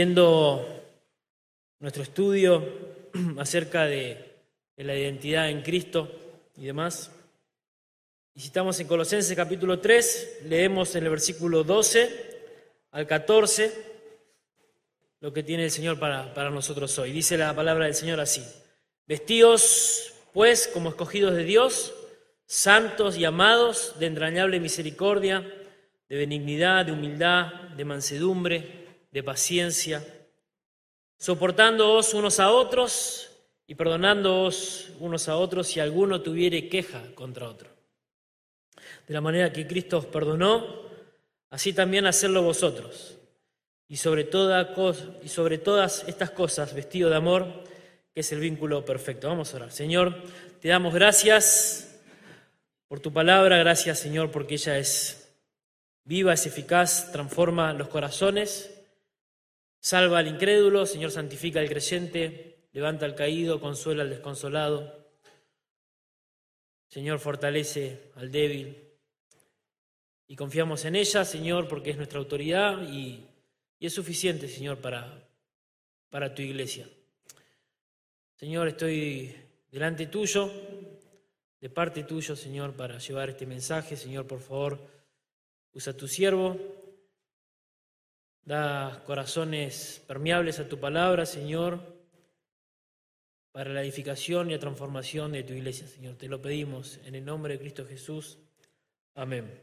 siguiendo nuestro estudio acerca de, la identidad en Cristo y demás. Y estamos en Colosenses capítulo 3, leemos en el versículo 12 al 14 lo que tiene el Señor para, para nosotros hoy. Dice la palabra del Señor así. Vestidos, pues, como escogidos de Dios, santos y amados, de entrañable misericordia, de benignidad, de humildad, de mansedumbre, de paciencia, soportándoos unos a otros y perdonándoos unos a otros si alguno tuviere queja contra otro. De la manera que Cristo os perdonó, así también hacerlo vosotros. Y sobre, toda y sobre todas estas cosas, vestido de amor, que es el vínculo perfecto. Vamos a orar. Señor, te damos gracias por tu palabra, gracias Señor porque ella es viva, es eficaz, transforma los corazones, salva al incrédulo, Señor santifica al creyente, levanta al caído, consuela al desconsolado. Señor, fortalece al débil. Y confiamos en ella, Señor, porque es nuestra autoridad y, y es suficiente, Señor, para, para tu iglesia. Señor, estoy delante tuyo, de parte tuyo, Señor, para llevar este mensaje. Señor, por favor, usa tu siervo. Da corazones permeables a tu palabra, Señor, para la edificación y la transformación de tu iglesia, Señor. Te lo pedimos en el nombre de Cristo Jesús. Amén.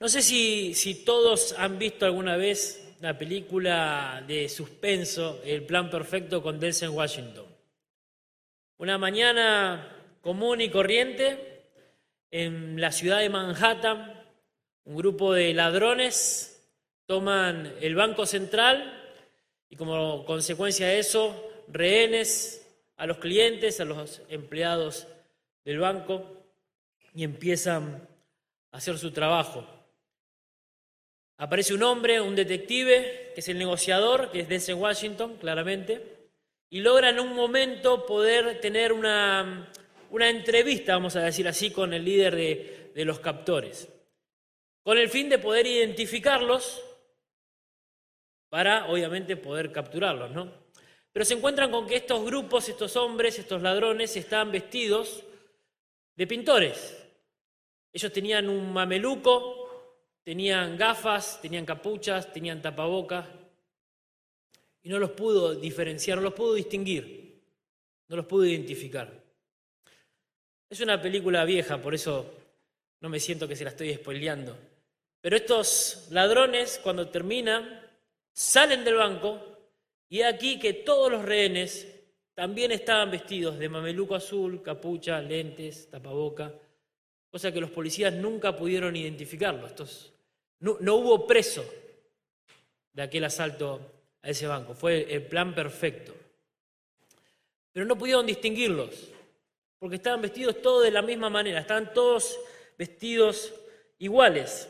No sé si, si todos han visto alguna vez la película de suspenso El Plan Perfecto con Denzel Washington. Una mañana común y corriente en la ciudad de Manhattan, un grupo de ladrones toman el Banco Central y como consecuencia de eso, rehenes a los clientes, a los empleados del banco y empiezan a hacer su trabajo. Aparece un hombre, un detective, que es el negociador, que es Denzel Washington, claramente, y logra en un momento poder tener una, una entrevista, vamos a decir así, con el líder de, de los captores, con el fin de poder identificarlos para, obviamente, poder capturarlos, ¿no? Pero se encuentran con que estos grupos, estos hombres, estos ladrones, están vestidos de pintores. Ellos tenían un mameluco, tenían gafas, tenían capuchas, tenían tapabocas, y no los pudo diferenciar, no los pudo distinguir, no los pudo identificar. Es una película vieja, por eso no me siento que se la estoy spoileando. Pero estos ladrones, cuando terminan, salen del banco y aquí que todos los rehenes también estaban vestidos de mameluco azul, capucha, lentes, tapaboca, cosa que los policías nunca pudieron identificarlo. Estos no, hubo preso de aquel asalto a ese banco, fue el plan perfecto. Pero no pudieron distinguirlos, porque estaban vestidos todos de la misma manera, estaban todos vestidos iguales.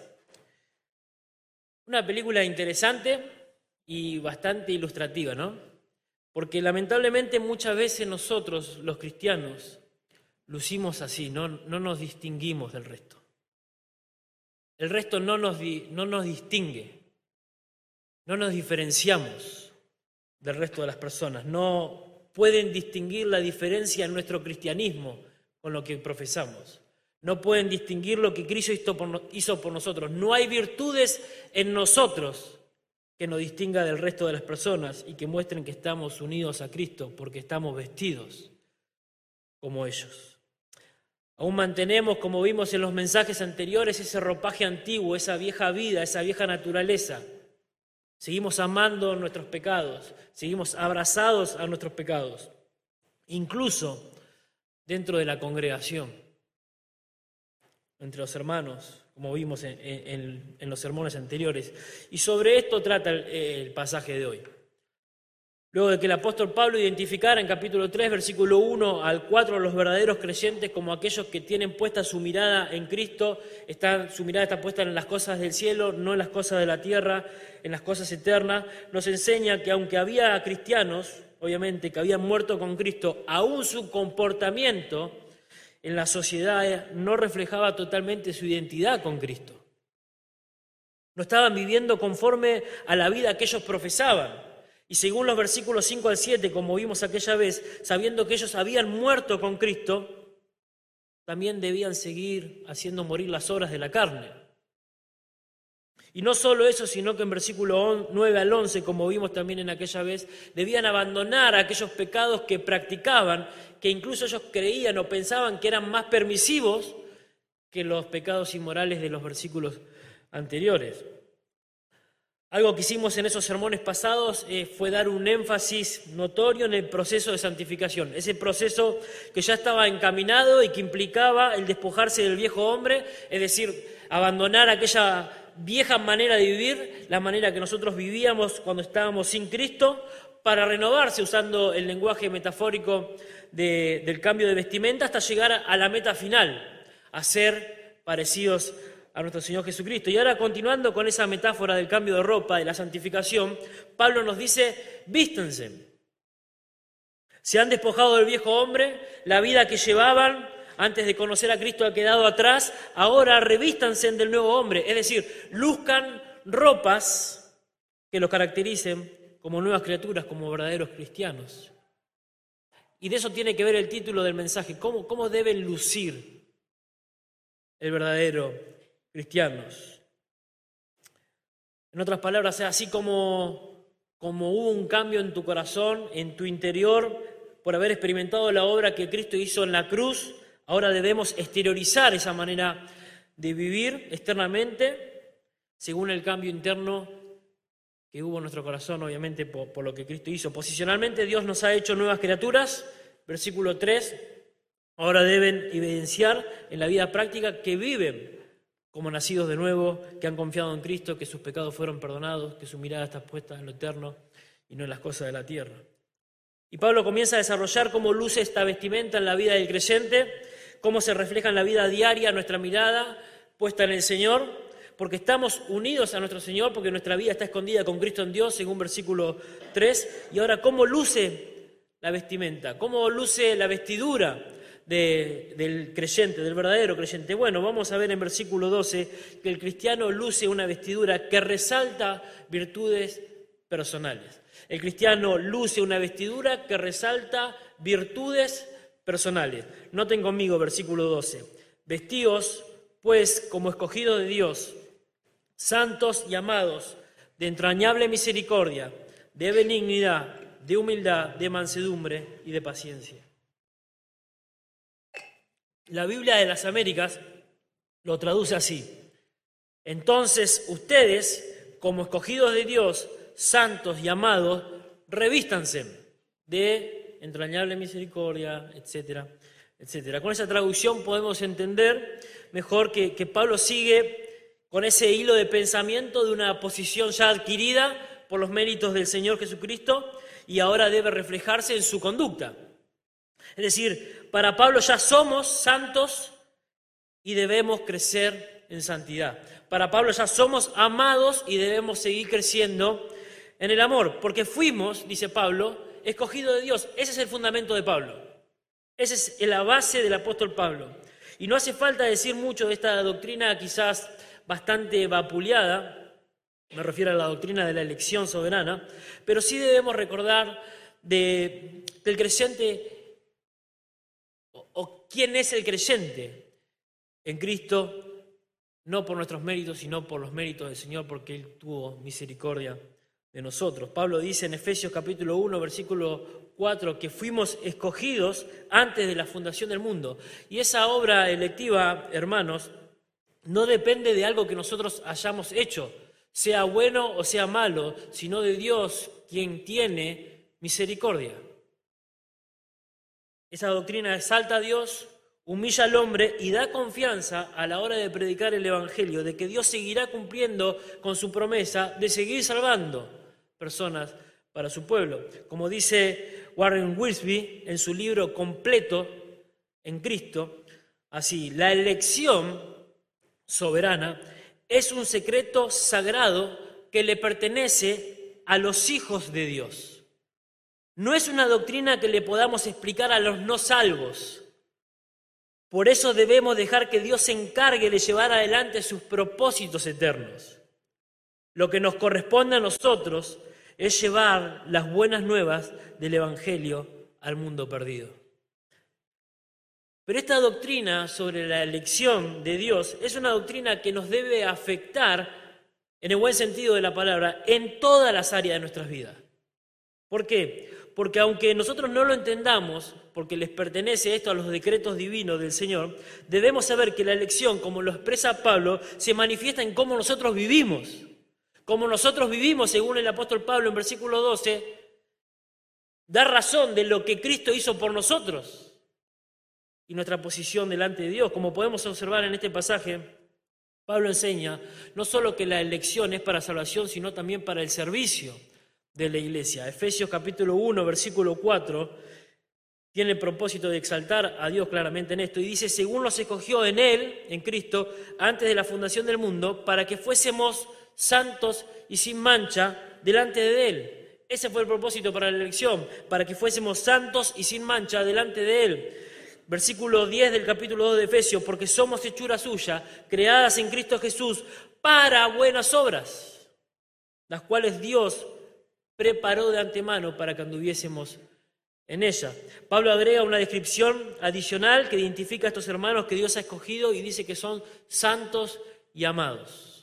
Una película interesante y bastante ilustrativa, ¿no? Porque lamentablemente muchas veces nosotros, los cristianos, lucimos así, no, no nos distinguimos del resto. El resto no nos, no nos distingue, no nos diferenciamos del resto de las personas, no pueden distinguir la diferencia en nuestro cristianismo con lo que profesamos. No pueden distinguir lo que Cristo hizo por, nosotros. No hay virtudes en nosotros que nos distinga del resto de las personas y que muestren que estamos unidos a Cristo porque estamos vestidos como ellos. Aún mantenemos, como vimos en los mensajes anteriores, ese ropaje antiguo, esa vieja vida, esa vieja naturaleza. Seguimos amando nuestros pecados, seguimos abrazados a nuestros pecados, incluso dentro de la congregación, entre los hermanos, como vimos en, los sermones anteriores. Y sobre esto trata el pasaje de hoy. Luego de que el apóstol Pablo identificara en capítulo 3, versículo 1 al 4, a los verdaderos creyentes como aquellos que tienen puesta su mirada en Cristo, su mirada está puesta en las cosas del cielo, no en las cosas de la tierra, en las cosas eternas, nos enseña que aunque había cristianos, obviamente, que habían muerto con Cristo, aún su comportamiento en la sociedad no reflejaba totalmente su identidad con Cristo. No estaban viviendo conforme a la vida que ellos profesaban. Y según los versículos 5 al 7, como vimos aquella vez, sabiendo que ellos habían muerto con Cristo, también debían seguir haciendo morir las obras de la carne. Y no solo eso, sino que en versículo 9 al 11, como vimos también en aquella vez, debían abandonar aquellos pecados que practicaban, que incluso ellos creían o pensaban que eran más permisivos que los pecados inmorales de los versículos anteriores. Algo que hicimos en esos sermones pasados eh, fue dar un énfasis notorio en el proceso de santificación, ese proceso que ya estaba encaminado y que implicaba el despojarse del viejo hombre, es decir, abandonar aquella vieja manera de vivir, la manera que nosotros vivíamos cuando estábamos sin Cristo, para renovarse usando el lenguaje metafórico del cambio de vestimenta hasta llegar a la meta final, a ser parecidos a nuestro Señor Jesucristo. Y ahora continuando con esa metáfora del cambio de ropa, de la santificación, Pablo nos dice, vístense. Se han despojado del viejo hombre, la vida que llevaban antes de conocer a Cristo ha quedado atrás, ahora revístanse del nuevo hombre, es decir, luzcan ropas que los caractericen como nuevas criaturas, como verdaderos cristianos. Y de eso tiene que ver el título del mensaje, cómo, cómo deben lucir el verdadero cristianos. En otras palabras, así como, como hubo un cambio en tu corazón, en tu interior, por haber experimentado la obra que Cristo hizo en la cruz, ahora debemos exteriorizar esa manera de vivir externamente, según el cambio interno que hubo en nuestro corazón, obviamente, por, lo que Cristo hizo. Posicionalmente, Dios nos ha hecho nuevas criaturas, versículo 3, ahora deben evidenciar en la vida práctica que viven como nacidos de nuevo, que han confiado en Cristo, que sus pecados fueron perdonados, que su mirada está puesta en lo eterno y no en las cosas de la tierra. Y Pablo comienza a desarrollar cómo luce esta vestimenta en la vida del creyente, cómo se refleja en la vida diaria nuestra mirada puesta en el Señor, porque estamos unidos a nuestro Señor, porque nuestra vida está escondida con Cristo en Dios, según versículo 3. Y ahora, ¿cómo luce la vestimenta? ¿Cómo luce la vestidura del creyente, del verdadero creyente? Bueno, vamos a ver en versículo 12 que el cristiano luce una vestidura que resalta virtudes personales. El cristiano luce una vestidura que resalta virtudes personales. Noten conmigo versículo 12. Vestíos, pues, como escogidos de Dios, santos y amados, de entrañable misericordia, de benignidad, de humildad, de mansedumbre y de paciencia. La Biblia de las Américas lo traduce así. Entonces ustedes, como escogidos de Dios, santos y amados, revístanse de entrañable misericordia, etcétera, etcétera. Con esa traducción podemos entender mejor que, que Pablo sigue con ese hilo de pensamiento de una posición ya adquirida por los méritos del Señor Jesucristo y ahora debe reflejarse en su conducta. Es decir, para Pablo ya somos santos y debemos crecer en santidad. Para Pablo ya somos amados y debemos seguir creciendo en el amor, porque fuimos, dice Pablo, escogidos de Dios. Ese es el fundamento de Pablo. Esa es la base del apóstol Pablo. Y no hace falta decir mucho de esta doctrina quizás bastante vapuleada, me refiero a la doctrina de la elección soberana, pero sí debemos recordar de, del creyente o quién es el creyente en Cristo, no por nuestros méritos, sino por los méritos del Señor, porque Él tuvo misericordia de nosotros. Pablo dice en Efesios capítulo 1, versículo 4, que fuimos escogidos antes de la fundación del mundo. Y esa obra electiva, hermanos, no depende de algo que nosotros hayamos hecho, sea bueno o sea malo, sino de Dios quien tiene misericordia. Esa doctrina exalta a Dios, humilla al hombre y da confianza a la hora de predicar el Evangelio, de que Dios seguirá cumpliendo con su promesa de seguir salvando personas para su pueblo. Como dice Warren Wiersbe en su libro completo en Cristo, así, la elección soberana es un secreto sagrado que le pertenece a los hijos de Dios. No es una doctrina que le podamos explicar a los no salvos. Por eso debemos dejar que Dios se encargue de llevar adelante sus propósitos eternos. Lo que nos corresponde a nosotros es llevar las buenas nuevas del Evangelio al mundo perdido. Pero esta doctrina sobre la elección de Dios es una doctrina que nos debe afectar, en el buen sentido de la palabra, en todas las áreas de nuestras vidas. ¿Por qué? Porque aunque nosotros no lo entendamos, porque les pertenece esto a los decretos divinos del Señor, debemos saber que la elección, como lo expresa Pablo, se manifiesta en cómo nosotros vivimos. Como nosotros vivimos, según el apóstol Pablo en versículo 12, da razón de lo que Cristo hizo por nosotros y nuestra posición delante de Dios. Como podemos observar en este pasaje, Pablo enseña no solo que la elección es para salvación, sino también para el servicio de la iglesia. Efesios capítulo 1, versículo 4, tiene el propósito de exaltar a Dios claramente en esto y dice, según los escogió en Él, en Cristo, antes de la fundación del mundo, para que fuésemos santos y sin mancha delante de Él ese fue el propósito para la elección, para que fuésemos santos y sin mancha delante de Él. Versículo 10 del capítulo 2 de Efesios, porque somos hechura suya, creadas en Cristo Jesús para buenas obras, las cuales Dios preparó de antemano para que anduviésemos en ella. Pablo agrega una descripción adicional que identifica a estos hermanos que Dios ha escogido y dice que son santos y amados.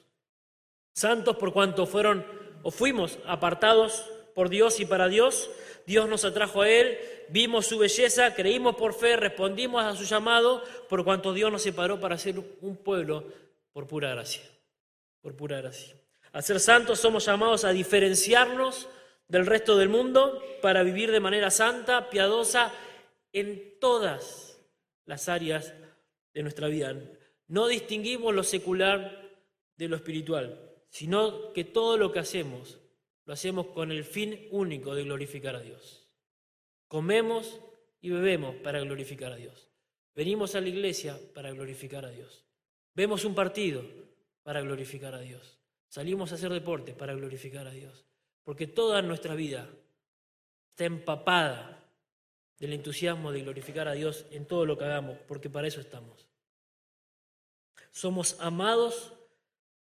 Santos por cuanto fueron o fuimos apartados por Dios y para Dios. Dios nos atrajo a Él, vimos su belleza, creímos por fe, respondimos a su llamado, por cuanto Dios nos separó para ser un pueblo por pura gracia. Por pura gracia. Al ser santos somos llamados a diferenciarnos del resto del mundo para vivir de manera santa, piadosa, en todas las áreas de nuestra vida. No distinguimos lo secular de lo espiritual, sino que todo lo que hacemos lo hacemos con el fin único de glorificar a Dios. Comemos y bebemos para glorificar a Dios. Venimos a la iglesia para glorificar a Dios. Vemos un partido para glorificar a Dios. Salimos a hacer deporte para glorificar a Dios. Porque toda nuestra vida está empapada del entusiasmo de glorificar a Dios en todo lo que hagamos, porque para eso estamos. Somos amados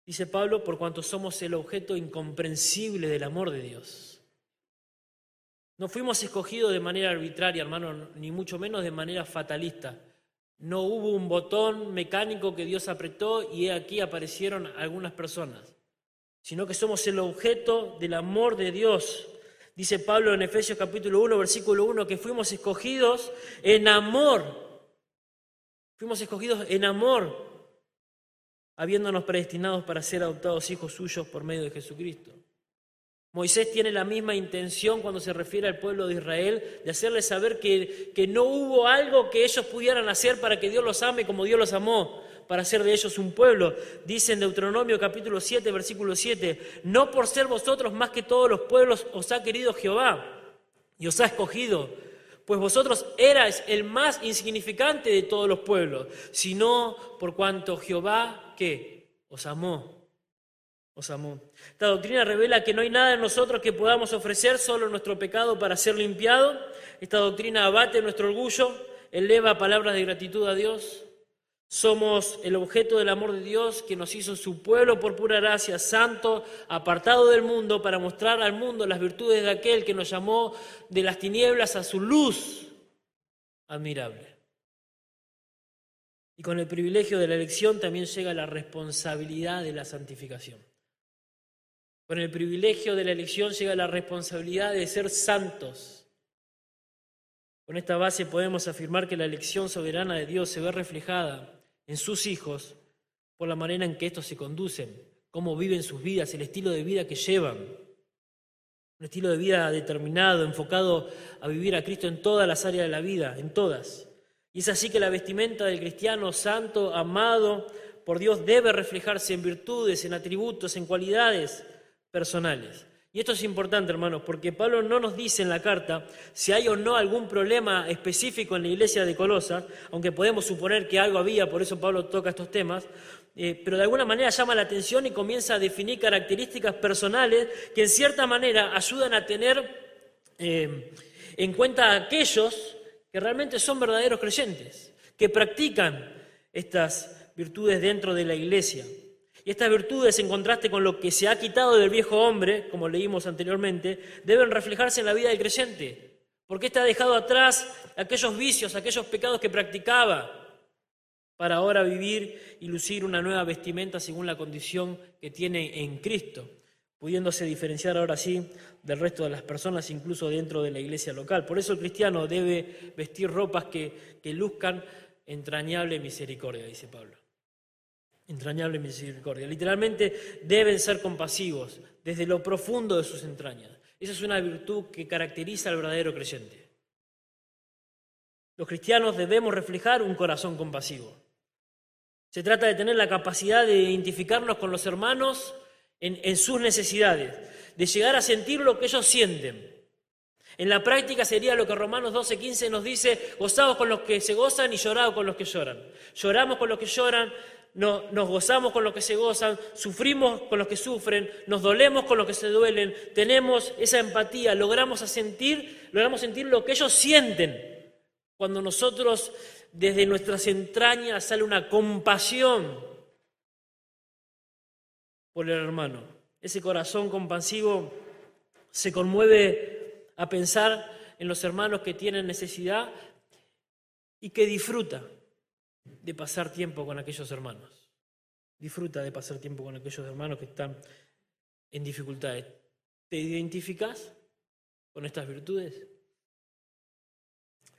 Dice Pablo, por cuanto somos el objeto incomprensible del amor de Dios. No fuimos escogidos de manera arbitraria, hermano, ni mucho menos de manera fatalista. No hubo un botón mecánico que Dios apretó y aquí aparecieron algunas personas, sino que somos el objeto del amor de Dios. Dice Pablo en Efesios capítulo 1, versículo 1, que fuimos escogidos en amor. Fuimos escogidos en amor habiéndonos predestinados para ser adoptados hijos suyos por medio de Jesucristo. Moisés tiene la misma intención cuando se refiere al pueblo de Israel, de hacerles saber que, que no hubo algo que ellos pudieran hacer para que Dios los ame como Dios los amó, para hacer de ellos un pueblo. Dice en Deuteronomio capítulo 7, versículo 7, no por ser vosotros más que todos los pueblos os ha querido Jehová y os ha escogido pues vosotros erais el más insignificante de todos los pueblos, sino por cuanto Jehová, ¿qué? Os amó, os amó. Esta doctrina revela que no hay nada en nosotros que podamos ofrecer, solo nuestro pecado para ser limpiado. Esta doctrina abate nuestro orgullo, eleva palabras de gratitud a Dios, somos el objeto del amor de Dios que nos hizo su pueblo por pura gracia, santo, apartado del mundo, para mostrar al mundo las virtudes de aquel que nos llamó de las tinieblas a su luz admirable. Y con el privilegio de la elección también llega la responsabilidad de la santificación. Con el privilegio de la elección llega la responsabilidad de ser santos. Con esta base podemos afirmar que la elección soberana de Dios se ve reflejada en sus hijos por la manera en que estos se conducen, cómo viven sus vidas, el estilo de vida que llevan. Un estilo de vida determinado, enfocado a vivir a Cristo en todas las áreas de la vida, en todas. Y es así que la vestimenta del cristiano santo, amado por Dios, debe reflejarse en virtudes, en atributos, en cualidades personales. Y esto es importante, hermanos, porque Pablo no nos dice en la carta si hay o no algún problema específico en la iglesia de Colosa, aunque podemos suponer que algo había, por eso Pablo toca estos temas, eh, pero de alguna manera llama la atención y comienza a definir características personales que en cierta manera ayudan a tener eh, en cuenta a aquellos que realmente son verdaderos creyentes, que practican estas virtudes dentro de la iglesia. Y estas virtudes, en contraste con lo que se ha quitado del viejo hombre, como leímos anteriormente, deben reflejarse en la vida del creyente. Porque éste ha dejado atrás aquellos vicios, aquellos pecados que practicaba, para ahora vivir y lucir una nueva vestimenta según la condición que tiene en Cristo, pudiéndose diferenciar ahora sí del resto de las personas, incluso dentro de la iglesia local. Por eso el cristiano debe vestir ropas que, que luzcan entrañable misericordia, dice Pablo entrañable misericordia. Literalmente deben ser compasivos desde lo profundo de sus entrañas. Esa es una virtud que caracteriza al verdadero creyente. Los cristianos debemos reflejar un corazón compasivo. Se trata de tener la capacidad de identificarnos con los hermanos en, sus necesidades, de llegar a sentir lo que ellos sienten. En la práctica sería lo que Romanos 12:15 nos dice, gozados con los que se gozan y llorados con los que lloran. Lloramos con los que lloran, nos gozamos con los que se gozan, sufrimos con los que sufren, nos dolemos con los que se duelen, tenemos esa empatía, logramos sentir, logramos sentir lo que ellos sienten. Cuando nosotros desde nuestras entrañas sale una compasión por el hermano. Ese corazón compasivo se conmueve a pensar en los hermanos que tienen necesidad y que disfruta de pasar tiempo con aquellos hermanos. Disfruta de pasar tiempo con aquellos hermanos que están en dificultades. ¿Te identificas con estas virtudes?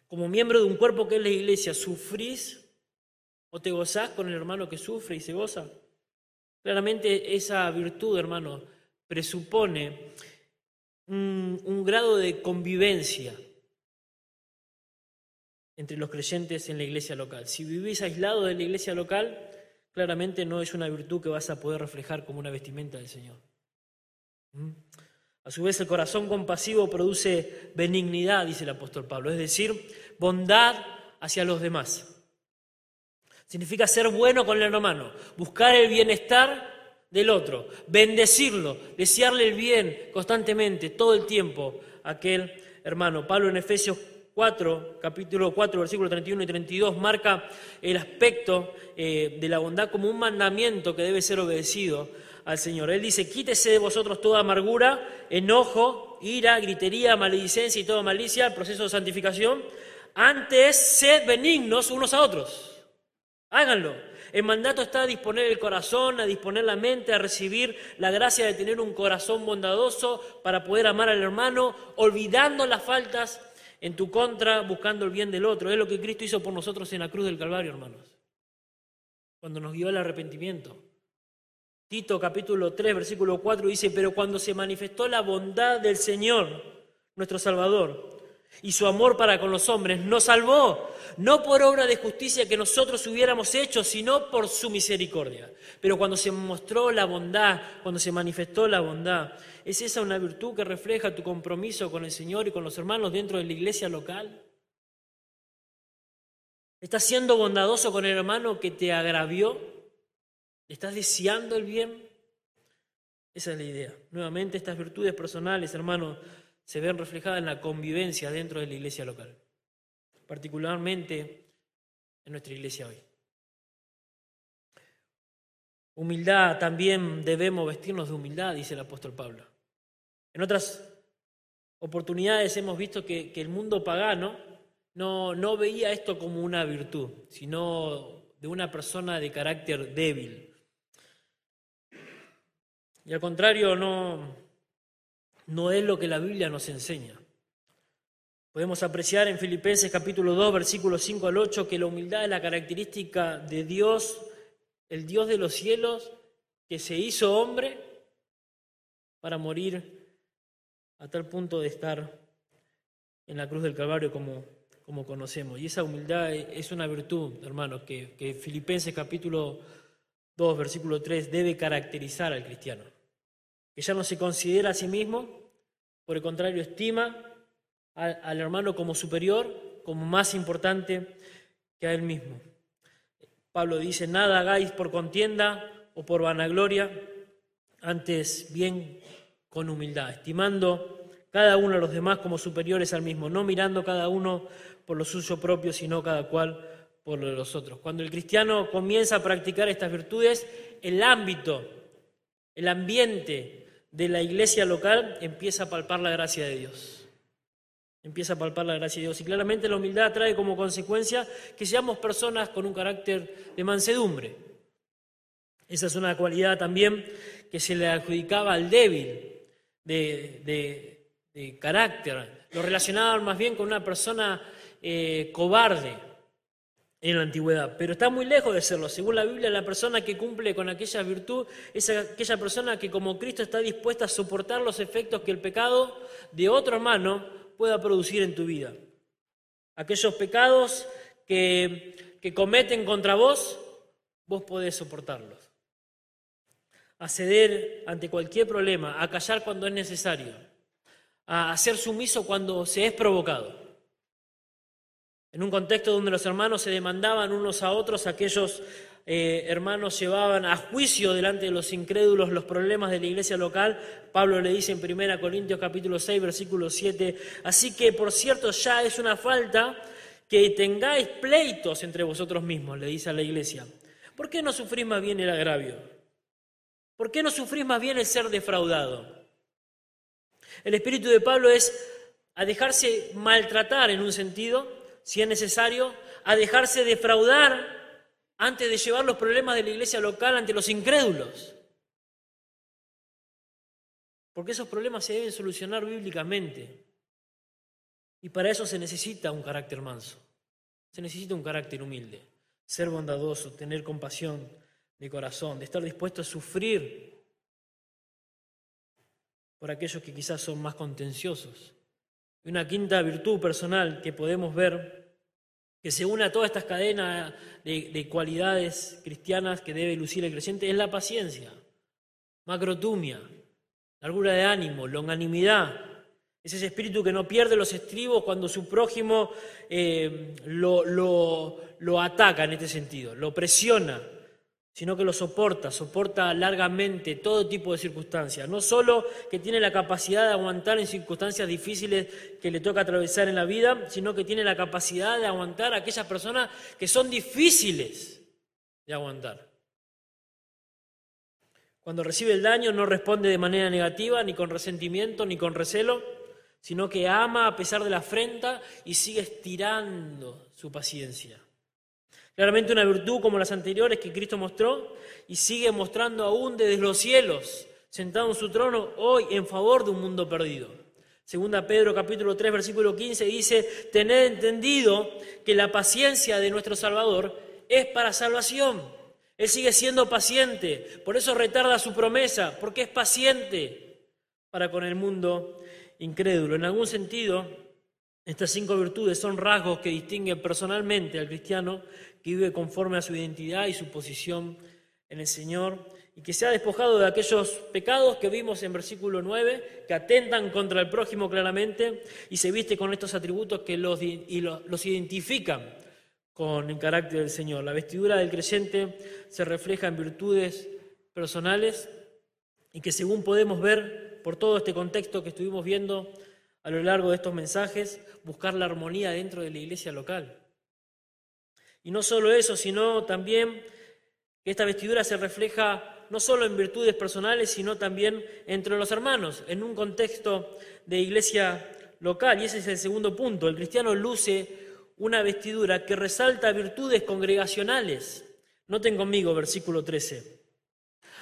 Como miembro de un cuerpo que es la iglesia, ¿sufrís o te gozás con el hermano que sufre y se goza? Claramente esa virtud, hermano, presupone un, un grado de convivencia entre los creyentes en la iglesia local. Si vivís aislado de la iglesia local, claramente no es una virtud que vas a poder reflejar como una vestimenta del Señor. ¿Mm? A su vez, el corazón compasivo produce benignidad, dice el apóstol Pablo, es decir, bondad hacia los demás. Significa ser bueno con el hermano, buscar el bienestar del otro, bendecirlo, desearle el bien constantemente, todo el tiempo a aquel hermano. Pablo en Efesios 4, capítulo 4, versículos 31 y 32, marca el aspecto eh, de la bondad como un mandamiento que debe ser obedecido al Señor. Él dice, quítese de vosotros toda amargura, enojo, ira, gritería, maledicencia y toda malicia, el proceso de santificación. Antes, sed benignos unos a otros. Háganlo. El mandato está a disponer el corazón, a disponer la mente, a recibir la gracia de tener un corazón bondadoso para poder amar al hermano, olvidando las faltas en tu contra buscando el bien del otro. Es lo que Cristo hizo por nosotros en la cruz del Calvario, hermanos. Cuando nos guió al arrepentimiento. Tito capítulo 3, versículo 4 dice, pero cuando se manifestó la bondad del Señor, nuestro Salvador, y su amor para con los hombres, nos salvó, no por obra de justicia que nosotros hubiéramos hecho, sino por su misericordia. Pero cuando se mostró la bondad, cuando se manifestó la bondad, ¿Es esa una virtud que refleja tu compromiso con el Señor y con los hermanos dentro de la iglesia local? ¿Estás siendo bondadoso con el hermano que te agravió? ¿Estás deseando el bien? Esa es la idea. Nuevamente, estas virtudes personales, hermanos, se ven reflejadas en la convivencia dentro de la iglesia local, particularmente en nuestra iglesia hoy. Humildad, también debemos vestirnos de humildad, dice el apóstol Pablo. En otras oportunidades hemos visto que, el mundo pagano no, no veía esto como una virtud, sino de una persona de carácter débil. Y al contrario, no, no es lo que la Biblia nos enseña. Podemos apreciar en Filipenses capítulo 2, versículos 5 al 8, que la humildad es la característica de Dios, el Dios de los cielos, que se hizo hombre para morir a tal punto de estar en la cruz del Calvario como, como conocemos. Y esa humildad es una virtud, hermanos, que, Filipenses capítulo 2, versículo 3 debe caracterizar al cristiano. Que ya no se considera a sí mismo, por el contrario, estima al, hermano como superior, como más importante que a él mismo. Pablo dice, nada hagáis por contienda o por vanagloria, antes bien con humildad, estimando cada uno a los demás como superiores al mismo, no mirando cada uno por lo suyo propio, sino cada cual por los otros. Cuando el cristiano comienza a practicar estas virtudes, el ámbito, el ambiente de la iglesia local empieza a palpar la gracia de Dios. Empieza a palpar la gracia de Dios. Y claramente la humildad trae como consecuencia que seamos personas con un carácter de mansedumbre. Esa es una cualidad también que se le adjudicaba al débil de, carácter. Lo relacionaban más bien con una persona eh, cobarde en la antigüedad, pero está muy lejos de serlo. Según la Biblia, la persona que cumple con aquella virtud es aquella persona que como Cristo está dispuesta a soportar los efectos que el pecado de otro hermano pueda producir en tu vida. Aquellos pecados que, que cometen contra vos, vos podés soportarlos. A ceder ante cualquier problema, a callar cuando es necesario, a ser sumiso cuando se es provocado. En un contexto donde los hermanos se demandaban unos a otros, aquellos eh, hermanos llevaban a juicio delante de los incrédulos los problemas de la iglesia local. Pablo le dice en 1 Corintios capítulo 6, versículo 7, así que por cierto ya es una falta que tengáis pleitos entre vosotros mismos, le dice a la iglesia. ¿Por qué no sufrís más bien el agravio? ¿Por qué no sufrís más bien el ser defraudado? El espíritu de Pablo es a dejarse maltratar en un sentido, si es necesario, a dejarse defraudar antes de llevar los problemas de la iglesia local ante los incrédulos. Porque esos problemas se deben solucionar bíblicamente. Y para eso se necesita un carácter manso. Se necesita un carácter humilde. Ser bondadoso, tener compasión de corazón, de estar dispuesto a sufrir por aquellos que quizás son más contenciosos. Y una quinta virtud personal que podemos ver, que se une a todas estas cadenas de, cualidades cristianas que debe lucir el creyente, es la paciencia, macrotumia, largura de ánimo, longanimidad. Es ese espíritu que no pierde los estribos cuando su prójimo eh, lo, lo ataca en este sentido, lo presiona, sino que lo soporta, soporta largamente todo tipo de circunstancias. No solo que tiene la capacidad de aguantar en circunstancias difíciles que le toca atravesar en la vida, sino que tiene la capacidad de aguantar a aquellas personas que son difíciles de aguantar. Cuando recibe el daño no responde de manera negativa, ni con resentimiento, ni con recelo, sino que ama a pesar de la afrenta y sigue estirando su paciencia. Claramente una virtud como las anteriores que Cristo mostró y sigue mostrando aún desde los cielos, sentado en su trono hoy en favor de un mundo perdido. Segunda Pedro capítulo 3 versículo 15 dice, tened entendido que la paciencia de nuestro Salvador es para salvación. Él sigue siendo paciente, por eso retarda su promesa, porque es paciente para con el mundo incrédulo. En algún sentido, estas cinco virtudes son rasgos que distinguen personalmente al cristiano que vive conforme a su identidad y su posición en el Señor y que se ha despojado de aquellos pecados que vimos en versículo 9, que atentan contra el prójimo claramente y se viste con estos atributos que los, y los identifican con el carácter del Señor. La vestidura del creyente se refleja en virtudes personales y que según podemos ver por todo este contexto que estuvimos viendo a lo largo de estos mensajes, buscar la armonía dentro de la iglesia local. Y no solo eso, sino también que esta vestidura se refleja no solo en virtudes personales, sino también entre los hermanos, en un contexto de iglesia local. Y ese es el segundo punto. El cristiano luce una vestidura que resalta virtudes congregacionales. Noten conmigo versículo 13.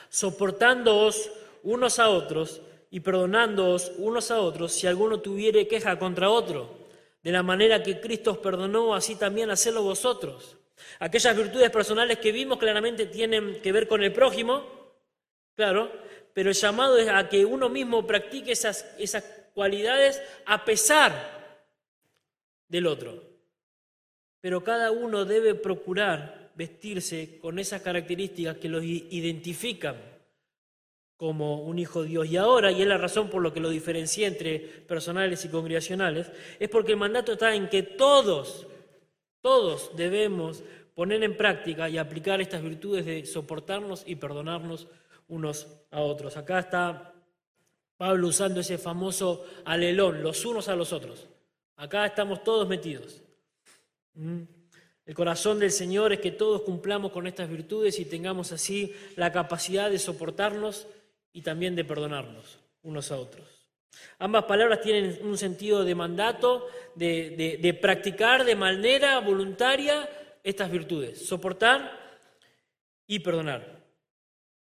Soportándoos unos a otros y perdonándoos unos a otros si alguno tuviere queja contra otro de la manera que Cristo os perdonó, así también hacedlo vosotros. Aquellas virtudes personales que vimos claramente tienen que ver con el prójimo, claro, pero el llamado es a que uno mismo practique esas, esas cualidades a pesar del otro. Pero cada uno debe procurar vestirse con esas características que los identifican como un hijo de Dios. Y ahora, y es la razón por lo que lo diferencia entre personales y congregacionales, es porque el mandato está en que todos, todos debemos poner en práctica y aplicar estas virtudes de soportarnos y perdonarnos unos a otros. Acá está Pablo usando ese famoso alelón, los unos a los otros. Acá estamos todos metidos. ¿Mm? El corazón del Señor es que todos cumplamos con estas virtudes y tengamos así la capacidad de soportarnos y también de perdonarnos unos a otros. Ambas palabras tienen un sentido de mandato, de, practicar de manera voluntaria estas virtudes, soportar y perdonar.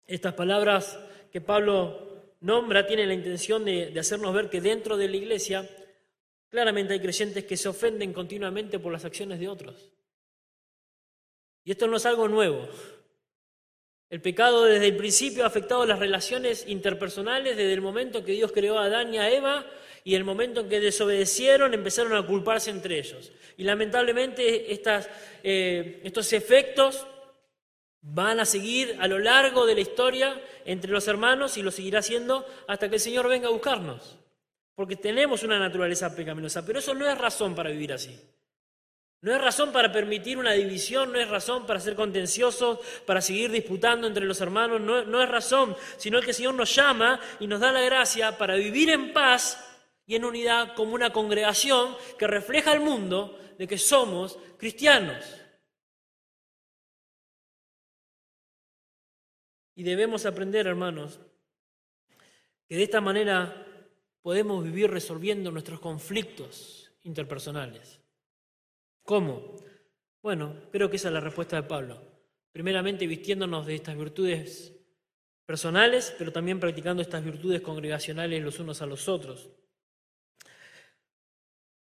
Estas palabras que Pablo nombra tienen la intención de, de hacernos ver que dentro de la iglesia claramente hay creyentes que se ofenden continuamente por las acciones de otros. Y esto no es algo nuevo. El pecado desde el principio ha afectado las relaciones interpersonales desde el momento que Dios creó a Adán y a Eva y el momento en que desobedecieron empezaron a culparse entre ellos. Y lamentablemente eh, estos efectos van a seguir a lo largo de la historia entre los hermanos y lo seguirá haciendo hasta que el Señor venga a buscarnos. Porque tenemos una naturaleza pecaminosa, pero eso no es razón para vivir así. No es razón para permitir una división, no es razón para ser contenciosos, para seguir disputando entre los hermanos, no, no, es razón, sino que el Señor nos llama y nos da la gracia para vivir en paz y en unidad como una congregación que refleja al mundo de que somos cristianos. Y debemos aprender, hermanos, que de esta manera podemos vivir resolviendo nuestros conflictos interpersonales. ¿Cómo? Bueno, creo que esa es la respuesta de Pablo. Primeramente vistiéndonos de estas virtudes personales, pero también practicando estas virtudes congregacionales los unos a los otros.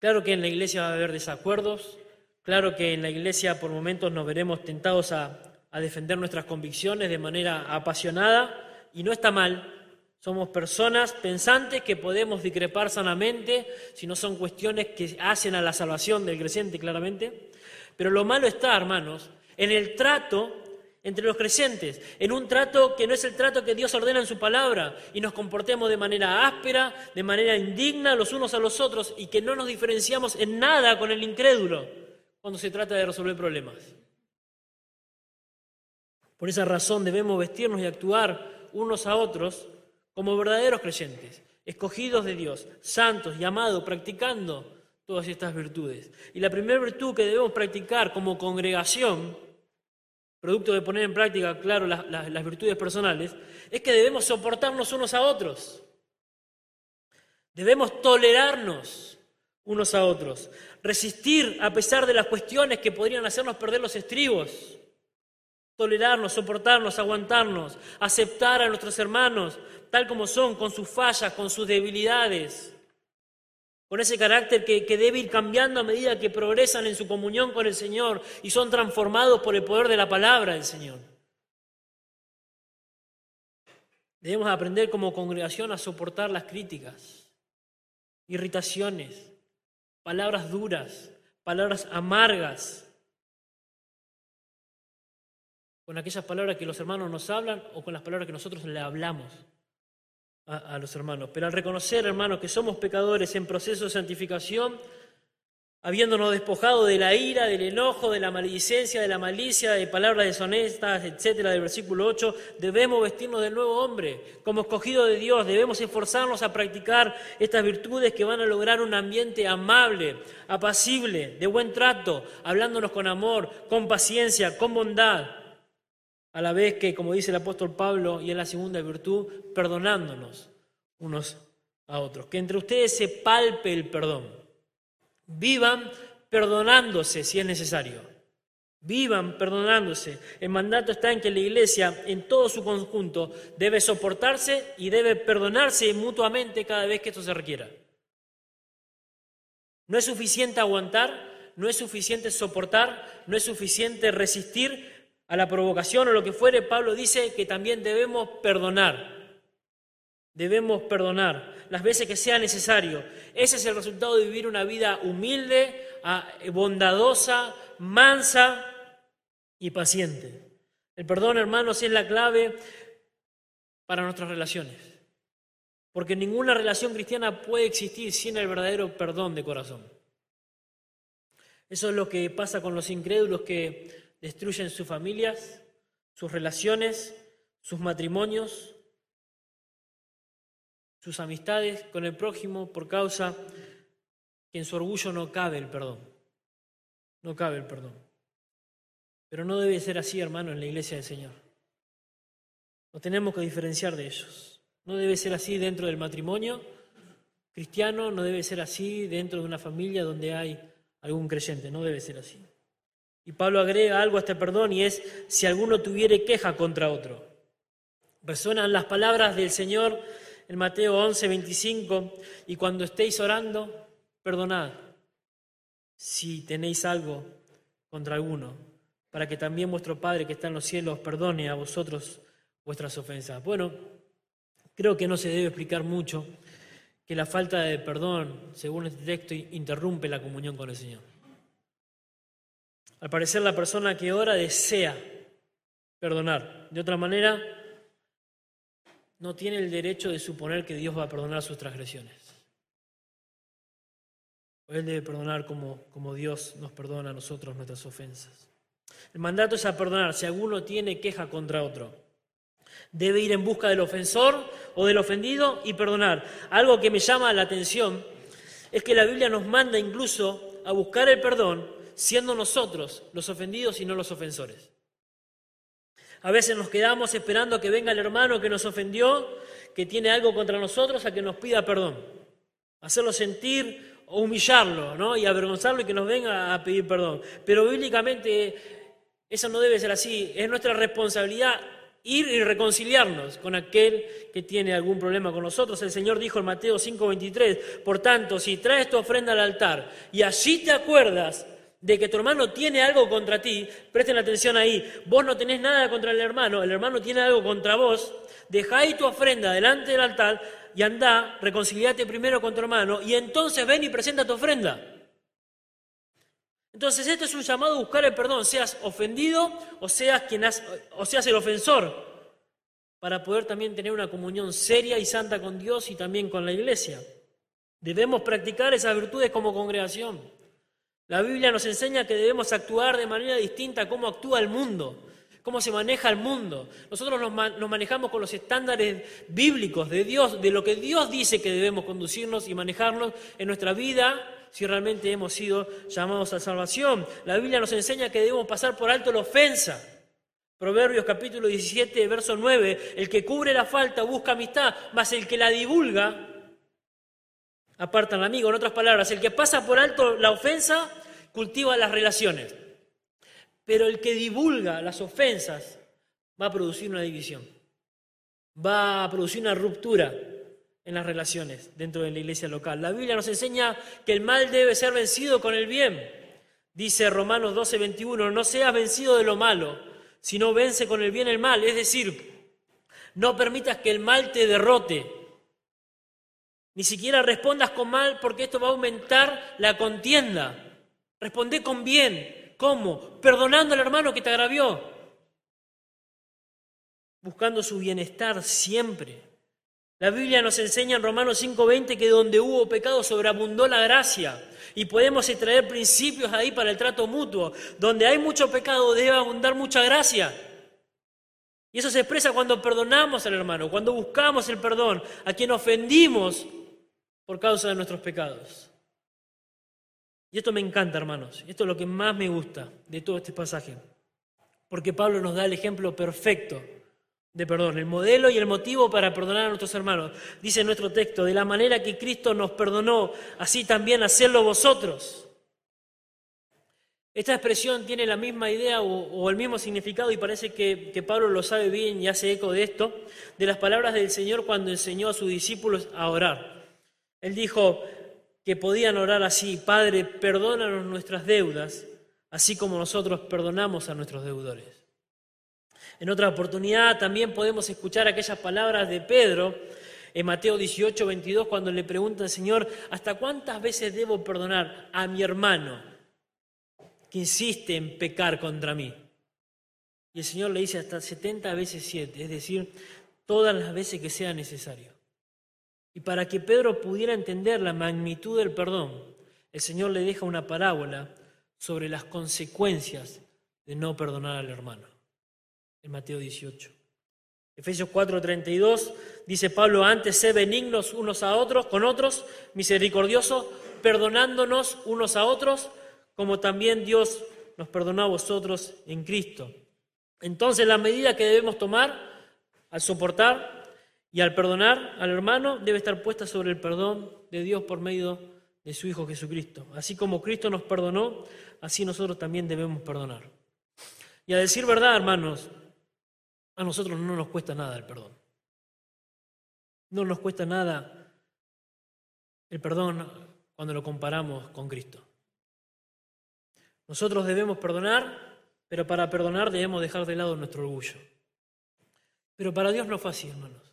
Claro que en la iglesia va a haber desacuerdos, claro que en la iglesia por momentos nos veremos tentados a, a defender nuestras convicciones de manera apasionada y no está mal, somos personas pensantes que podemos discrepar sanamente si no son cuestiones que hacen a la salvación del creyente claramente. Pero lo malo está, hermanos, en el trato entre los creyentes, en un trato que no es el trato que Dios ordena en su palabra y nos comportemos de manera áspera, de manera indigna los unos a los otros y que no nos diferenciamos en nada con el incrédulo cuando se trata de resolver problemas. Por esa razón debemos vestirnos y actuar unos a otros como verdaderos creyentes, escogidos de Dios, santos, llamados, practicando todas estas virtudes. Y la primera virtud que debemos practicar como congregación, producto de poner en práctica, claro, las, virtudes personales, es que debemos soportarnos unos a otros. Debemos tolerarnos unos a otros, resistir a pesar de las cuestiones que podrían hacernos perder los estribos, tolerarnos, soportarnos, aguantarnos, aceptar a nuestros hermanos, tal como son, con sus fallas, con sus debilidades, con ese carácter que, debe ir cambiando a medida que progresan en su comunión con el Señor y son transformados por el poder de la palabra del Señor. Debemos aprender como congregación a soportar las críticas, irritaciones, palabras duras, palabras amargas, con aquellas palabras que los hermanos nos hablan o con las palabras que nosotros le hablamos a, los hermanos. Pero al reconocer, hermanos, que somos pecadores en proceso de santificación, habiéndonos despojado de la ira, del enojo, de la maledicencia, de la malicia, de palabras deshonestas, etcétera, del versículo 8, debemos vestirnos del nuevo hombre. Como escogido de Dios, debemos esforzarnos a practicar estas virtudes que van a lograr un ambiente amable, apacible, de buen trato, hablándonos con amor, con paciencia, con bondad a la vez que, como dice el apóstol Pablo, y en la segunda virtud, perdonándonos unos a otros. Que entre ustedes se palpe el perdón. Vivan perdonándose si es necesario. Vivan perdonándose. El mandato está en que la iglesia, en todo su conjunto, debe soportarse y debe perdonarse mutuamente cada vez que esto se requiera. No es suficiente aguantar, no es suficiente soportar, no es suficiente resistir, a la provocación o lo que fuere, Pablo dice que también debemos perdonar. Debemos perdonar las veces que sea necesario. Ese es el resultado de vivir una vida humilde, ah, bondadosa, mansa y paciente. El perdón, hermanos, es la clave para nuestras relaciones. Porque ninguna relación cristiana puede existir sin el verdadero perdón de corazón. Eso es lo que pasa con los incrédulos que destruyen sus familias, sus relaciones, sus matrimonios, sus amistades con el prójimo por causa que en su orgullo no cabe el perdón. No cabe el perdón. Pero no debe ser así, hermano, en la iglesia del Señor. Nos tenemos que diferenciar de ellos. No debe ser así dentro del matrimonio cristiano, no debe ser así dentro de una familia donde hay algún creyente, no debe ser así. Y Pablo agrega algo a este perdón y es si alguno tuviere queja contra otro. Resuenan las palabras del Señor en Mateo 11, 25, y cuando estéis orando, perdonad si tenéis algo contra alguno, para que también vuestro Padre que está en los cielos perdone a vosotros vuestras ofensas. Bueno, creo que no se debe explicar mucho que la falta de perdón, según este texto, interrumpe la comunión con el Señor. Al parecer la persona que ora desea perdonar. De otra manera, no tiene el derecho de suponer que Dios va a perdonar sus transgresiones. Él debe perdonar como, como Dios nos perdona a nosotros nuestras ofensas. El mandato es a perdonar si alguno tiene queja contra otro. Debe ir en busca del ofensor o del ofendido y perdonar. Algo que me llama la atención es que la Biblia nos manda incluso a buscar el perdón siendo nosotros los ofendidos y no los ofensores. A veces nos quedamos esperando que venga el hermano que nos ofendió, que tiene algo contra nosotros, a que nos pida perdón. Hacerlo sentir o humillarlo, ¿no? Y avergonzarlo y que nos venga a pedir perdón. Pero bíblicamente eso no debe ser así. Es nuestra responsabilidad ir y reconciliarnos con aquel que tiene algún problema con nosotros. El Señor dijo en Mateo 5:23, por tanto, si traes tu ofrenda al altar y allí te acuerdas de que tu hermano tiene algo contra ti, presten atención ahí, vos no tenés nada contra el hermano, el hermano tiene algo contra vos, dejá tu ofrenda delante del altar y andá, reconciliate primero con tu hermano y entonces ven y presenta tu ofrenda. Entonces esto es un llamado a buscar el perdón, seas ofendido o seas, quien o seas el ofensor, para poder también tener una comunión seria y santa con Dios y también con la iglesia. Debemos practicar esas virtudes como congregación. La Biblia nos enseña que debemos actuar de manera distinta a cómo actúa el mundo, cómo se maneja el mundo. Nosotros nos, manejamos con los estándares bíblicos de Dios, de lo que Dios dice que debemos conducirnos y manejarnos en nuestra vida si realmente hemos sido llamados a salvación. La Biblia nos enseña que debemos pasar por alto la ofensa. Proverbios capítulo 17, verso 9, el que cubre la falta busca amistad, mas el que la divulga aparta al amigo. En otras palabras, el que pasa por alto la ofensa cultiva las relaciones. Pero el que divulga las ofensas va a producir una división, va a producir una ruptura en las relaciones dentro de la iglesia local. La Biblia nos enseña que el mal debe ser vencido con el bien. Dice Romanos 12, 21, no seas vencido de lo malo, sino vence con el bien el mal. Es decir, no permitas que el mal te derrote. Ni siquiera respondas con mal porque esto va a aumentar la contienda. Responde con bien. ¿Cómo? Perdonando al hermano que te agravió. Buscando su bienestar siempre. La Biblia nos enseña en Romanos 5:20 que donde hubo pecado sobreabundó la gracia. Y podemos extraer principios ahí para el trato mutuo. Donde hay mucho pecado debe abundar mucha gracia. Y eso se expresa cuando perdonamos al hermano, cuando buscamos el perdón a quien ofendimos por causa de nuestros pecados. Y esto me encanta, hermanos. Esto es lo que más me gusta de todo este pasaje. Porque Pablo nos da el ejemplo perfecto de perdón, el modelo y el motivo para perdonar a nuestros hermanos. Dice nuestro texto, de la manera que Cristo nos perdonó, así también hacerlo vosotros. Esta expresión tiene la misma idea o, el mismo significado y parece que, que, Pablo lo sabe bien y hace eco de esto, de las palabras del Señor cuando enseñó a sus discípulos a orar. Él dijo, que podían orar así, Padre, perdónanos nuestras deudas, así como nosotros perdonamos a nuestros deudores. En otra oportunidad también podemos escuchar aquellas palabras de Pedro en Mateo 18, 22, cuando le pregunta al Señor, ¿hasta cuántas veces debo perdonar a mi hermano que insiste en pecar contra mí? Y el Señor le dice hasta 70 veces 7, es decir, todas las veces que sea necesario. Y para que Pedro pudiera entender la magnitud del perdón, el Señor le deja una parábola sobre las consecuencias de no perdonar al hermano. En Mateo 18. Efesios 4:32 dice Pablo, antes sé benignos unos a otros, con otros, misericordiosos, perdonándonos unos a otros, como también Dios nos perdonó a vosotros en Cristo. Entonces la medida que debemos tomar al soportar y al perdonar al hermano debe estar puesta sobre el perdón de Dios por medio de su Hijo Jesucristo. Así como Cristo nos perdonó, así nosotros también debemos perdonar. Y a decir verdad, hermanos, a nosotros no nos cuesta nada el perdón. No nos cuesta nada el perdón cuando lo comparamos con Cristo. Nosotros debemos perdonar, pero para perdonar debemos dejar de lado nuestro orgullo. Pero para Dios no fue así, hermanos.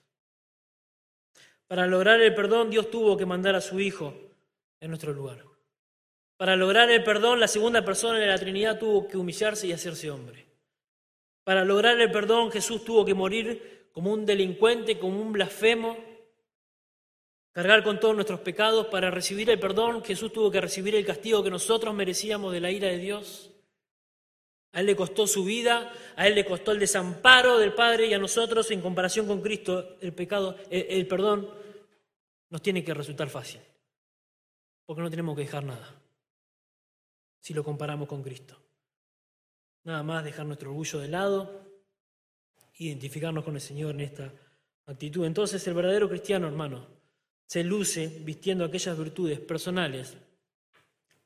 Para lograr el perdón, Dios tuvo que mandar a su Hijo en nuestro lugar. Para lograr el perdón, la segunda persona de la Trinidad tuvo que humillarse y hacerse hombre. Para lograr el perdón, Jesús tuvo que morir como un delincuente, como un blasfemo, cargar con todos nuestros pecados. Para recibir el perdón, Jesús tuvo que recibir el castigo que nosotros merecíamos de la ira de Dios. A Él le costó su vida, a Él le costó el desamparo del Padre y a nosotros, en comparación con Cristo, el pecado, el, perdón nos tiene que resultar fácil, porque no tenemos que dejar nada si lo comparamos con Cristo. Nada más dejar nuestro orgullo de lado, identificarnos con el Señor en esta actitud. Entonces el verdadero cristiano, hermano, se luce vistiendo aquellas virtudes personales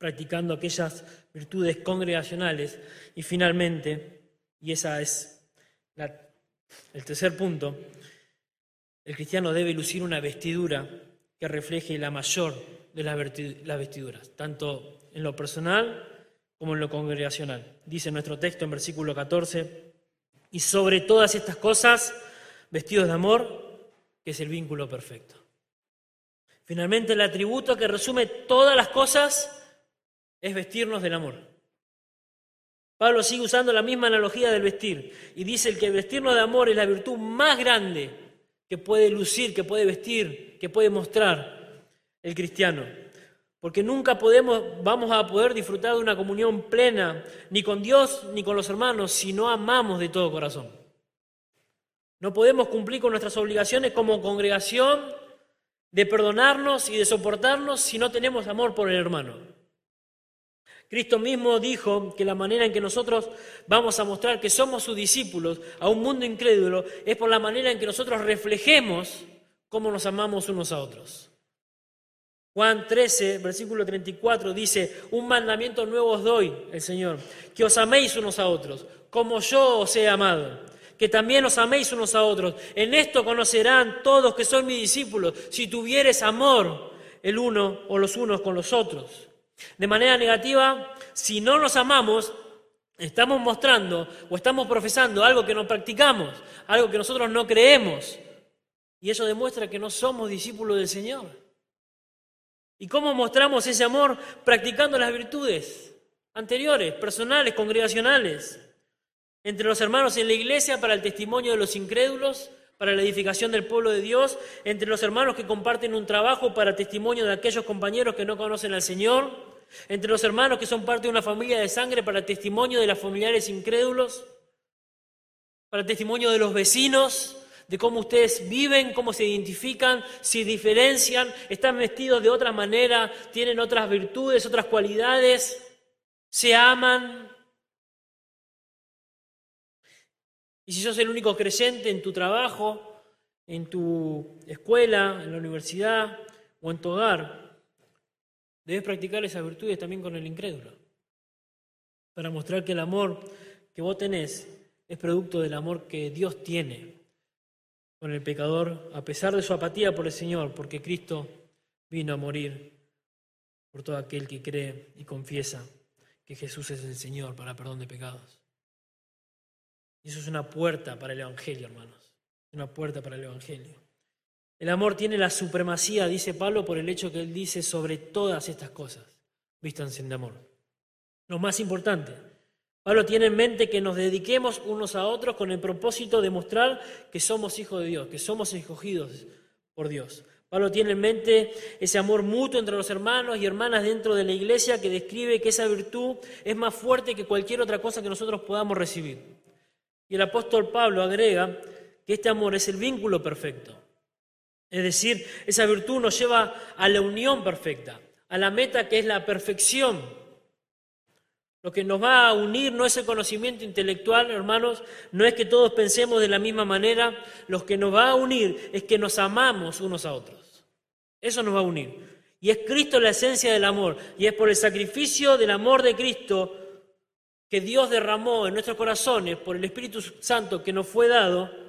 practicando aquellas virtudes congregacionales. Y finalmente, y esa es el tercer punto, el cristiano debe lucir una vestidura que refleje la mayor de las vestiduras, tanto en lo personal como en lo congregacional. Dice nuestro texto en versículo 14, y sobre todas estas cosas, vestidos de amor, que es el vínculo perfecto. Finalmente, el atributo que resume todas las cosas es vestirnos del amor. Pablo sigue usando la misma analogía del vestir y dice que vestirnos de amor es la virtud más grande que puede lucir, que puede vestir, que puede mostrar el cristiano. Porque nunca podemos, vamos a poder disfrutar de una comunión plena, ni con Dios ni con los hermanos, si no amamos de todo corazón. No podemos cumplir con nuestras obligaciones como congregación de perdonarnos y de soportarnos si no tenemos amor por el hermano. Cristo mismo dijo que la manera en que nosotros vamos a mostrar que somos sus discípulos a un mundo incrédulo es por la manera en que nosotros reflejemos cómo nos amamos unos a otros. Juan 13, versículo 34 dice, un mandamiento nuevo os doy, el Señor, que os améis unos a otros, como yo os he amado, que también os améis unos a otros. En esto conocerán todos que son mis discípulos, si tuvieres amor el uno o los unos con los otros. De manera negativa, si no nos amamos, estamos mostrando o estamos profesando algo que no practicamos, algo que nosotros no creemos. Y eso demuestra que no somos discípulos del Señor. ¿Y cómo mostramos ese amor? Practicando las virtudes anteriores, personales, congregacionales, entre los hermanos en la iglesia para el testimonio de los incrédulos, para la edificación del pueblo de Dios, entre los hermanos que comparten un trabajo para testimonio de aquellos compañeros que no conocen al Señor, entre los hermanos que son parte de una familia de sangre para testimonio de los familiares incrédulos, para testimonio de los vecinos, de cómo ustedes viven, cómo se identifican, se diferencian, están vestidos de otra manera, tienen otras virtudes, otras cualidades, se aman, Y si sos el único creyente en tu trabajo, en tu escuela, en la universidad o en tu hogar, debes practicar esas virtudes también con el incrédulo, para mostrar que el amor que vos tenés es producto del amor que Dios tiene con el pecador, a pesar de su apatía por el Señor, porque Cristo vino a morir por todo aquel que cree y confiesa que Jesús es el Señor para perdón de pecados. Y eso es una puerta para el Evangelio, hermanos. Una puerta para el Evangelio. El amor tiene la supremacía, dice Pablo, por el hecho que él dice sobre todas estas cosas, vístanse de amor. Lo más importante, Pablo tiene en mente que nos dediquemos unos a otros con el propósito de mostrar que somos hijos de Dios, que somos escogidos por Dios. Pablo tiene en mente ese amor mutuo entre los hermanos y hermanas dentro de la iglesia que describe que esa virtud es más fuerte que cualquier otra cosa que nosotros podamos recibir. Y el apóstol Pablo agrega que este amor es el vínculo perfecto. Es decir, esa virtud nos lleva a la unión perfecta, a la meta que es la perfección. Lo que nos va a unir no es el conocimiento intelectual, hermanos, no es que todos pensemos de la misma manera, lo que nos va a unir es que nos amamos unos a otros. Eso nos va a unir. Y es Cristo la esencia del amor, y es por el sacrificio del amor de Cristo que Dios derramó en nuestros corazones, por el Espíritu Santo que nos fue dado,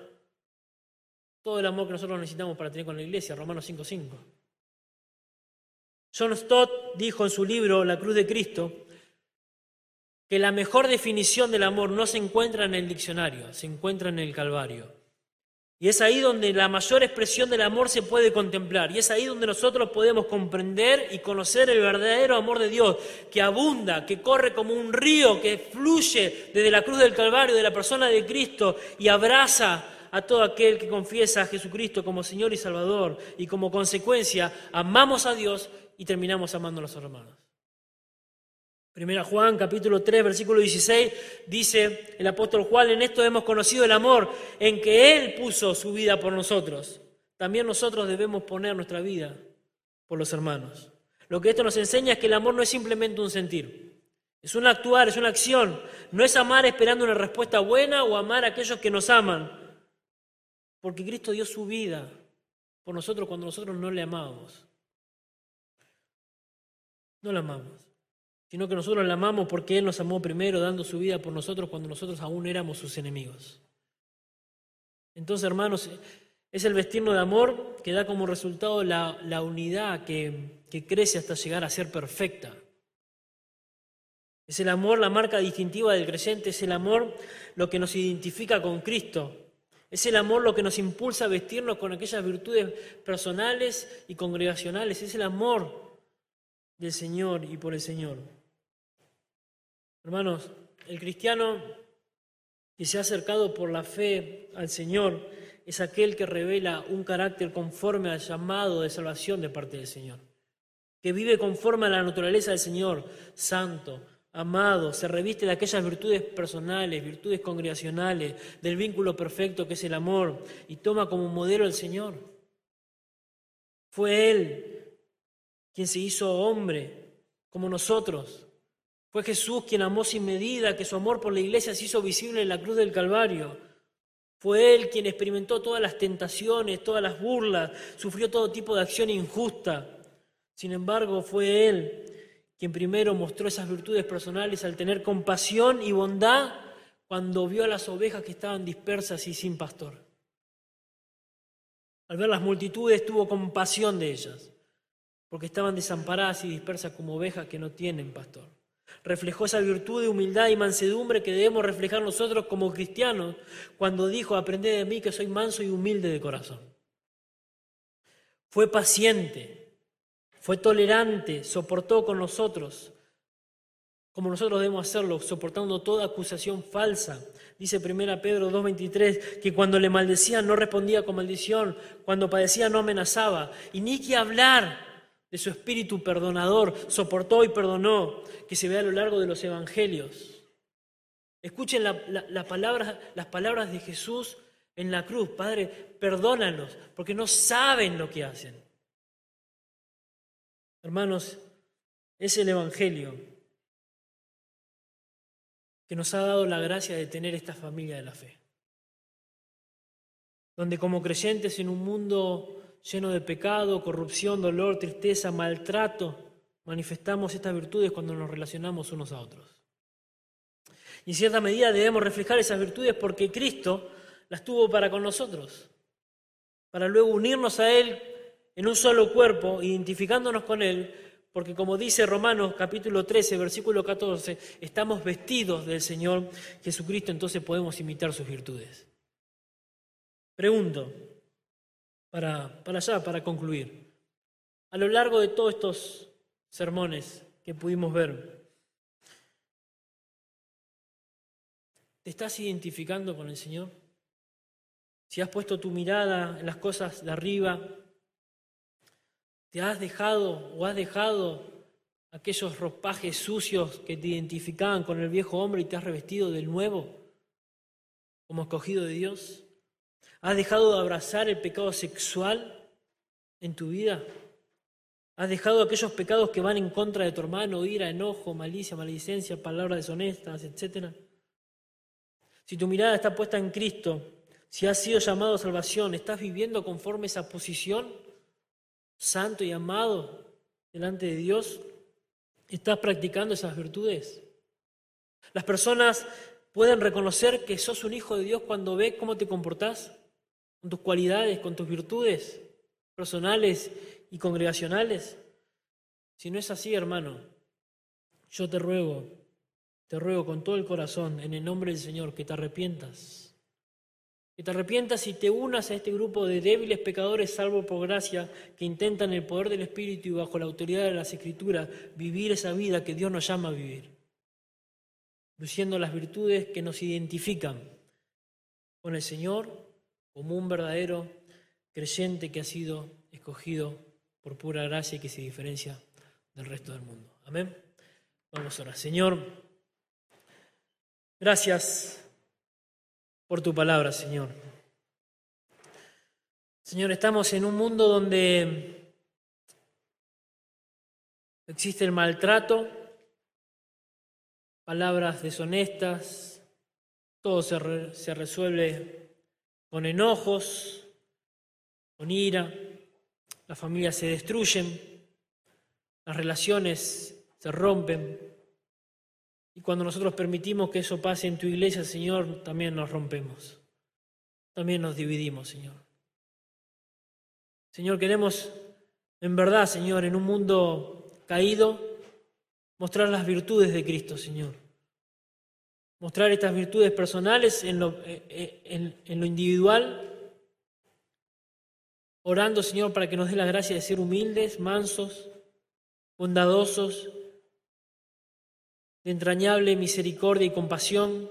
todo el amor que nosotros necesitamos para tener con la iglesia, Romanos 5.5. John Stott dijo en su libro La Cruz de Cristo, que la mejor definición del amor no se encuentra en el diccionario, se encuentra en el Calvario. Y es ahí donde la mayor expresión del amor se puede contemplar. Y es ahí donde nosotros podemos comprender y conocer el verdadero amor de Dios, que abunda, que corre como un río, que fluye desde la cruz del Calvario, de la persona de Cristo, y abraza a todo aquel que confiesa a Jesucristo como Señor y Salvador. Y como consecuencia, amamos a Dios y terminamos amando a los hermanos. Primera Juan capítulo 3 versículo 16 dice el apóstol Juan, en esto hemos conocido el amor en que Él puso su vida por nosotros. También nosotros debemos poner nuestra vida por los hermanos. Lo que esto nos enseña es que el amor no es simplemente un sentir, es un actuar, es una acción. No es amar esperando una respuesta buena o amar a aquellos que nos aman. Porque Cristo dio su vida por nosotros cuando nosotros no le amábamos. No le amamos sino que nosotros le amamos porque Él nos amó primero dando su vida por nosotros cuando nosotros aún éramos sus enemigos. Entonces, hermanos, es el vestirnos de amor que da como resultado la, unidad que, que crece hasta llegar a ser perfecta. Es el amor la marca distintiva del creyente, es el amor lo que nos identifica con Cristo. Es el amor lo que nos impulsa a vestirnos con aquellas virtudes personales y congregacionales. Es el amor del Señor y por el Señor. Hermanos, el cristiano que se ha acercado por la fe al Señor es aquel que revela un carácter conforme al llamado de salvación de parte del Señor, que vive conforme a la naturaleza del Señor, santo, amado, se reviste de aquellas virtudes personales, virtudes congregacionales, del vínculo perfecto que es el amor, y toma como modelo el Señor. Fue Él quien se hizo hombre, como nosotros, fue Jesús quien amó sin medida, que su amor por la iglesia se hizo visible en la cruz del Calvario. Fue Él quien experimentó todas las tentaciones, todas las burlas, sufrió todo tipo de acción injusta. Sin embargo, fue Él quien primero mostró esas virtudes personales al tener compasión y bondad cuando vio a las ovejas que estaban dispersas y sin pastor. Al ver las multitudes tuvo compasión de ellas, porque estaban desamparadas y dispersas como ovejas que no tienen pastor reflejó esa virtud de humildad y mansedumbre que debemos reflejar nosotros como cristianos cuando dijo, aprended de mí que soy manso y humilde de corazón. Fue paciente, fue tolerante, soportó con nosotros, como nosotros debemos hacerlo, soportando toda acusación falsa. Dice 1 Pedro 2.23 que cuando le maldecían no respondía con maldición, cuando padecía no amenazaba, y ni que hablar de su espíritu perdonador, soportó y perdonó, que se ve a lo largo de los evangelios. Escuchen las palabras de Jesús en la cruz. Padre, perdónanos, porque no saben lo que hacen. Hermanos, es el Evangelio que nos ha dado la gracia de tener esta familia de la fe. Donde como creyentes en un mundo lleno de pecado, corrupción, dolor, tristeza, maltrato, manifestamos estas virtudes cuando nos relacionamos unos a otros. Y en cierta medida debemos reflejar esas virtudes porque Cristo las tuvo para con nosotros, para luego unirnos a Él en un solo cuerpo, identificándonos con Él, porque como dice Romanos capítulo 13, versículo 14, estamos vestidos del Señor Jesucristo, entonces podemos imitar sus virtudes. Pregunto, para, para allá, para concluir. A lo largo de todos estos sermones que pudimos ver, ¿te estás identificando con el Señor? Si has puesto tu mirada en las cosas de arriba, ¿te has dejado o has dejado aquellos ropajes sucios que te identificaban con el viejo hombre y te has revestido del nuevo como escogido de Dios? ¿Has dejado de abrazar el pecado sexual en tu vida? Has dejado aquellos pecados que van en contra de tu hermano, ira, enojo, malicia, maledicencia, palabras deshonestas, etc. Si tu mirada está puesta en Cristo, si has sido llamado a salvación, ¿estás viviendo conforme esa posición, santo y amado delante de Dios? ¿Estás practicando esas virtudes? Las personas pueden reconocer que sos un hijo de Dios cuando ve cómo te comportás, con tus cualidades, con tus virtudes personales y congregacionales. Si no es así, hermano, yo te ruego, te ruego con todo el corazón, en el nombre del Señor, que te arrepientas. Que te arrepientas y te unas a este grupo de débiles pecadores, salvo por gracia, que intentan el poder del Espíritu y bajo la autoridad de las Escrituras vivir esa vida que Dios nos llama a vivir, luciendo las virtudes que nos identifican con el Señor como un verdadero creyente que ha sido escogido por pura gracia y que se diferencia del resto del mundo. Amén. Vamos a orar. Señor, gracias por tu palabra, Señor. Señor, estamos en un mundo donde existe el maltrato, palabras deshonestas, todo se, se resuelve con enojos, con ira, las familias se destruyen, las relaciones se rompen. Y cuando nosotros permitimos que eso pase en tu iglesia, Señor, también nos rompemos. También nos dividimos, Señor. Señor, queremos, en verdad, Señor, en un mundo caído, mostrar las virtudes de Cristo, Señor. Mostrar estas virtudes personales en lo, eh, eh, en, lo individual orando, Señor, para que nos dé la gracia de ser humildes, mansos, bondadosos, de entrañable misericordia y compasión,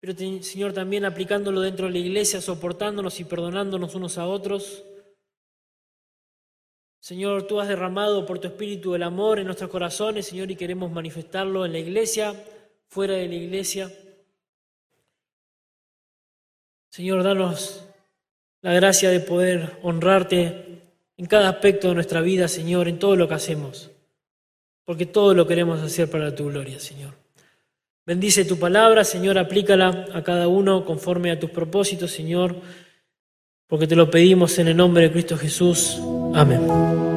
pero Señor también aplicándolo dentro de la iglesia, soportándonos y perdonándonos unos a otros. Señor, tú has derramado por tu espíritu el amor en nuestros corazones, Señor, y queremos manifestarlo en la iglesia, fuera de la iglesia. Señor, danos la gracia de poder honrarte en cada aspecto de nuestra vida, Señor, en todo lo que hacemos, porque todo lo queremos hacer para tu gloria, Señor. Bendice tu palabra, Señor, aplícala a cada uno conforme a tus propósitos, Señor, porque te lo pedimos en el nombre de Cristo Jesús. Amén.